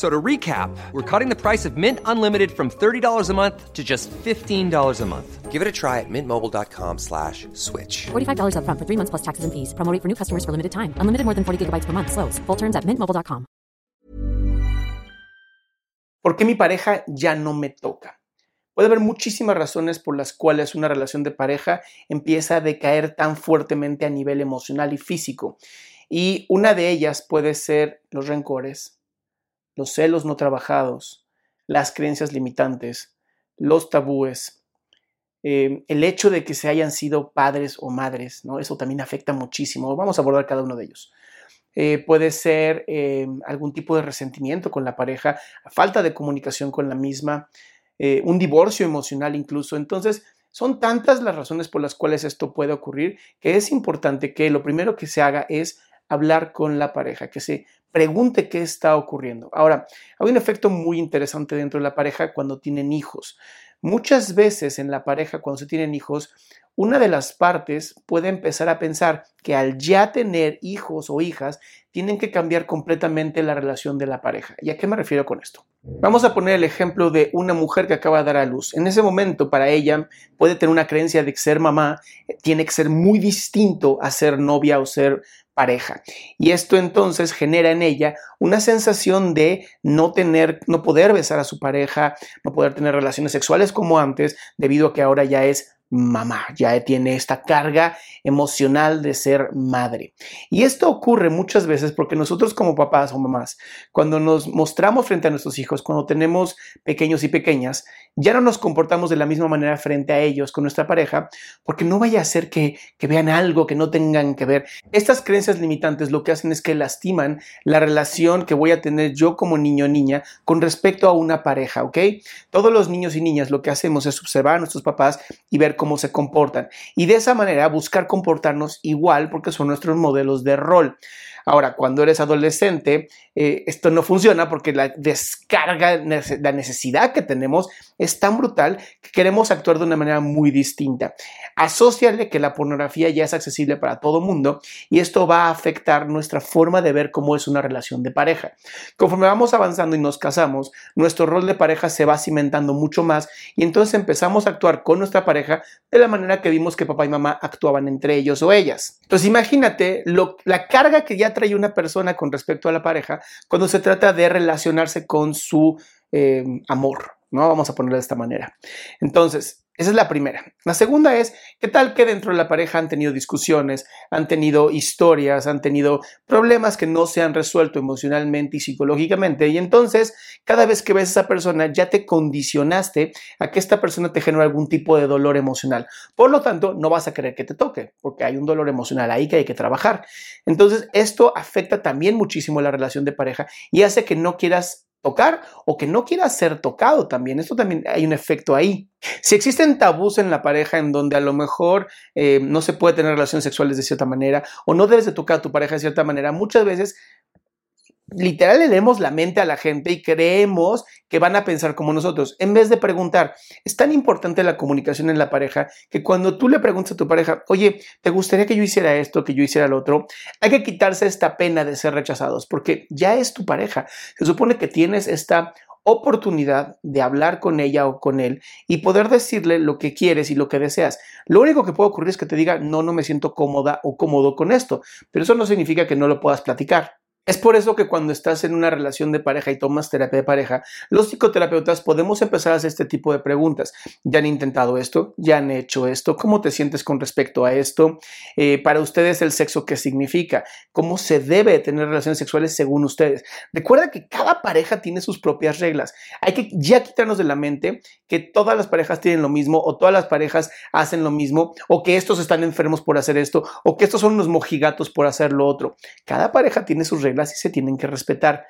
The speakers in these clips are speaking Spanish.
So to recap, we're cutting the price of Mint Unlimited from $30 a month to just $15 a month. Give it a try at mintmobile.com slash switch. $45 upfront for three months plus taxes and fees. Promo rate for new customers for limited time. Unlimited more than 40 gigabytes per month. Slows. Full terms at mintmobile.com. ¿Por qué mi pareja ya no me toca? Puede haber muchísimas razones por las cuales una relación de pareja empieza a decaer tan fuertemente a nivel emocional y físico. Y una de ellas puede ser los rencores, los celos no trabajados, las creencias limitantes, los tabúes, eh, el hecho de que se hayan sido padres o madres, ¿no? Eso también afecta muchísimo. Vamos a abordar cada uno de ellos. Eh, puede ser eh, algún tipo de resentimiento con la pareja, falta de comunicación con la misma, eh, un divorcio emocional incluso. Entonces, son tantas las razones por las cuales esto puede ocurrir que es importante que lo primero que se haga es hablar con la pareja, que se pregunte qué está ocurriendo. Ahora, hay un efecto muy interesante dentro de la pareja cuando tienen hijos. Muchas veces en la pareja, cuando se tienen hijos, una de las partes puede empezar a pensar que al ya tener hijos o hijas, tienen que cambiar completamente la relación de la pareja. ¿Y a qué me refiero con esto? Vamos a poner el ejemplo de una mujer que acaba de dar a luz. En ese momento, para ella, puede tener una creencia de que ser mamá eh, tiene que ser muy distinto a ser novia o ser pareja. Y esto entonces genera en ella una sensación de no tener, no poder besar a su pareja, no poder tener relaciones sexuales como antes, debido a que ahora ya es mamá, ya tiene esta carga emocional de ser madre. Y esto ocurre muchas veces porque nosotros como papás o mamás, cuando nos mostramos frente a nuestros hijos, cuando tenemos pequeños y pequeñas, ya no nos comportamos de la misma manera frente a ellos con nuestra pareja, porque no vaya a ser que, que vean algo que no tengan que ver. Estas creencias limitantes lo que hacen es que lastiman la relación que voy a tener yo como niño o niña con respecto a una pareja, ¿ok? Todos los niños y niñas lo que hacemos es observar a nuestros papás y ver cómo se comportan. Y de esa manera buscar comportarnos igual porque son nuestros modelos de rol. Ahora, cuando eres adolescente, eh, esto no funciona porque la descarga, la necesidad que tenemos es tan brutal que queremos actuar de una manera muy distinta. Asociarle que la pornografía ya es accesible para todo mundo y esto va a afectar nuestra forma de ver cómo es una relación de pareja. Conforme vamos avanzando y nos casamos, nuestro rol de pareja se va cimentando mucho más y entonces empezamos a actuar con nuestra pareja de la manera que vimos que papá y mamá actuaban entre ellos o ellas. Entonces imagínate la carga que ya trae una persona con respecto a la pareja cuando se trata de relacionarse con su eh, amor, ¿no? Vamos a ponerlo de esta manera. Entonces, esa es la primera. La segunda es, ¿qué tal que dentro de la pareja han tenido discusiones, han tenido historias, han tenido problemas que no se han resuelto emocionalmente y psicológicamente? Y entonces, cada vez que ves a esa persona, ya te condicionaste a que esta persona te genere algún tipo de dolor emocional. Por lo tanto, no vas a querer que te toque, porque hay un dolor emocional ahí que hay que trabajar. Entonces, esto afecta también muchísimo la relación de pareja y hace que no quieras tocar o que no quiera ser tocado también. Esto también hay un efecto ahí. Si existen tabús en la pareja en donde a lo mejor eh, no se puede tener relaciones sexuales de cierta manera o no debes de tocar a tu pareja de cierta manera, muchas veces literal le leemos la mente a la gente y creemos que van a pensar como nosotros, en vez de preguntar. Es tan importante la comunicación en la pareja que cuando tú le preguntas a tu pareja, oye, ¿te gustaría que yo hiciera esto, que yo hiciera lo otro? Hay que quitarse esta pena de ser rechazados, porque ya es tu pareja. Se supone que tienes esta oportunidad de hablar con ella o con él y poder decirle lo que quieres y lo que deseas. Lo único que puede ocurrir es que te diga, no, no me siento cómoda o cómodo con esto, pero eso no significa que no lo puedas platicar. Es por eso que cuando estás en una relación de pareja y tomas terapia de pareja, los psicoterapeutas podemos empezar a hacer este tipo de preguntas. ¿Ya han intentado esto? ¿Ya han hecho esto? ¿Cómo te sientes con respecto a esto? Eh, para ustedes el sexo, ¿qué significa? ¿Cómo se debe tener relaciones sexuales según ustedes? Recuerda que cada pareja tiene sus propias reglas. Hay que ya quitarnos de la mente que todas las parejas tienen lo mismo o todas las parejas hacen lo mismo o que estos están enfermos por hacer esto o que estos son unos mojigatos por hacer lo otro. Cada pareja tiene sus reglas y se tienen que respetar.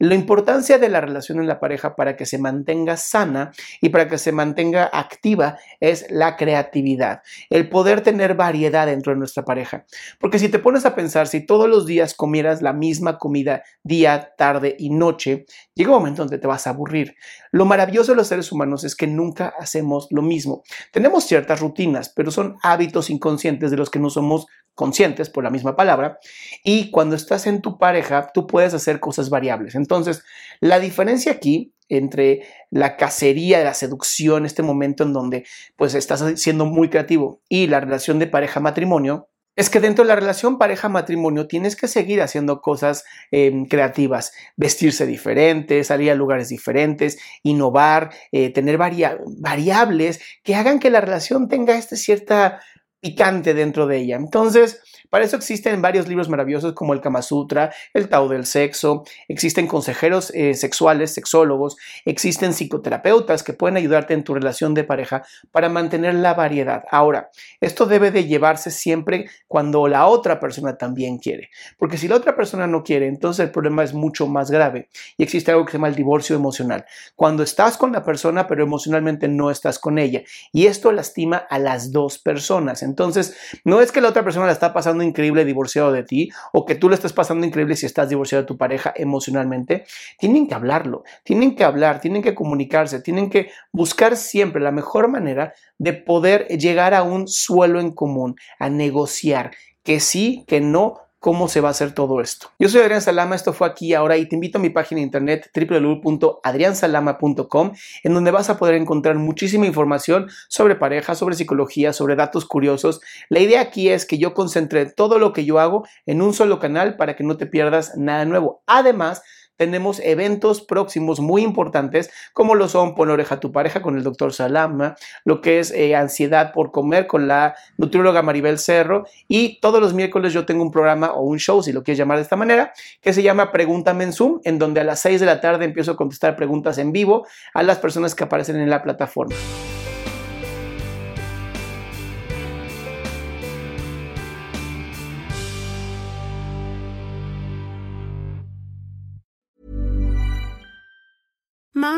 La importancia de la relación en la pareja para que se mantenga sana y para que se mantenga activa es la creatividad, el poder tener variedad dentro de nuestra pareja. Porque si te pones a pensar, si todos los días comieras la misma comida día, tarde y noche, llega un momento donde te vas a aburrir. Lo maravilloso de los seres humanos es que nunca hacemos lo mismo. Tenemos ciertas rutinas, pero son hábitos inconscientes de los que no somos conscientes por la misma palabra. Y cuando estás en tu pareja, tú puedes hacer cosas variables. Entonces, la diferencia aquí entre la cacería, la seducción, este momento en donde pues estás siendo muy creativo y la relación de pareja-matrimonio, es que dentro de la relación pareja-matrimonio tienes que seguir haciendo cosas em, creativas, vestirse diferente, salir a lugares diferentes, innovar, eh, tener variables que hagan que la relación tenga esta cierta picante dentro de ella. Entonces, para eso existen varios libros maravillosos como el Kama Sutra, el Tao del Sexo, existen consejeros eh, sexuales, sexólogos, existen psicoterapeutas que pueden ayudarte en tu relación de pareja para mantener la variedad. Ahora, esto debe de llevarse siempre cuando la otra persona también quiere, porque si la otra persona no quiere, entonces el problema es mucho más grave y existe algo que se llama el divorcio emocional. Cuando estás con la persona pero emocionalmente no estás con ella y esto lastima a las dos personas. Entonces, no es que la otra persona la está pasando increíble divorciado de ti o que tú le estás pasando increíble si estás divorciado de tu pareja emocionalmente, tienen que hablarlo, tienen que hablar, tienen que comunicarse, tienen que buscar siempre la mejor manera de poder llegar a un suelo en común, a negociar que sí, que no, cómo se va a hacer todo esto. Yo soy Adrián Salama, esto fue aquí ahora y te invito a mi página de internet www.adriansalama.com en donde vas a poder encontrar muchísima información sobre pareja, sobre psicología, sobre datos curiosos. La idea aquí es que yo concentre todo lo que yo hago en un solo canal para que no te pierdas nada nuevo. Además, tenemos eventos próximos muy importantes, como lo son Pon oreja a tu pareja con el doctor Salama, lo que es eh, ansiedad por comer con la nutrióloga Maribel Cerro, y todos los miércoles yo tengo un programa o un show, si lo quieres llamar de esta manera, que se llama Pregúntame en Zoom, en donde a las 6 de la tarde empiezo a contestar preguntas en vivo a las personas que aparecen en la plataforma.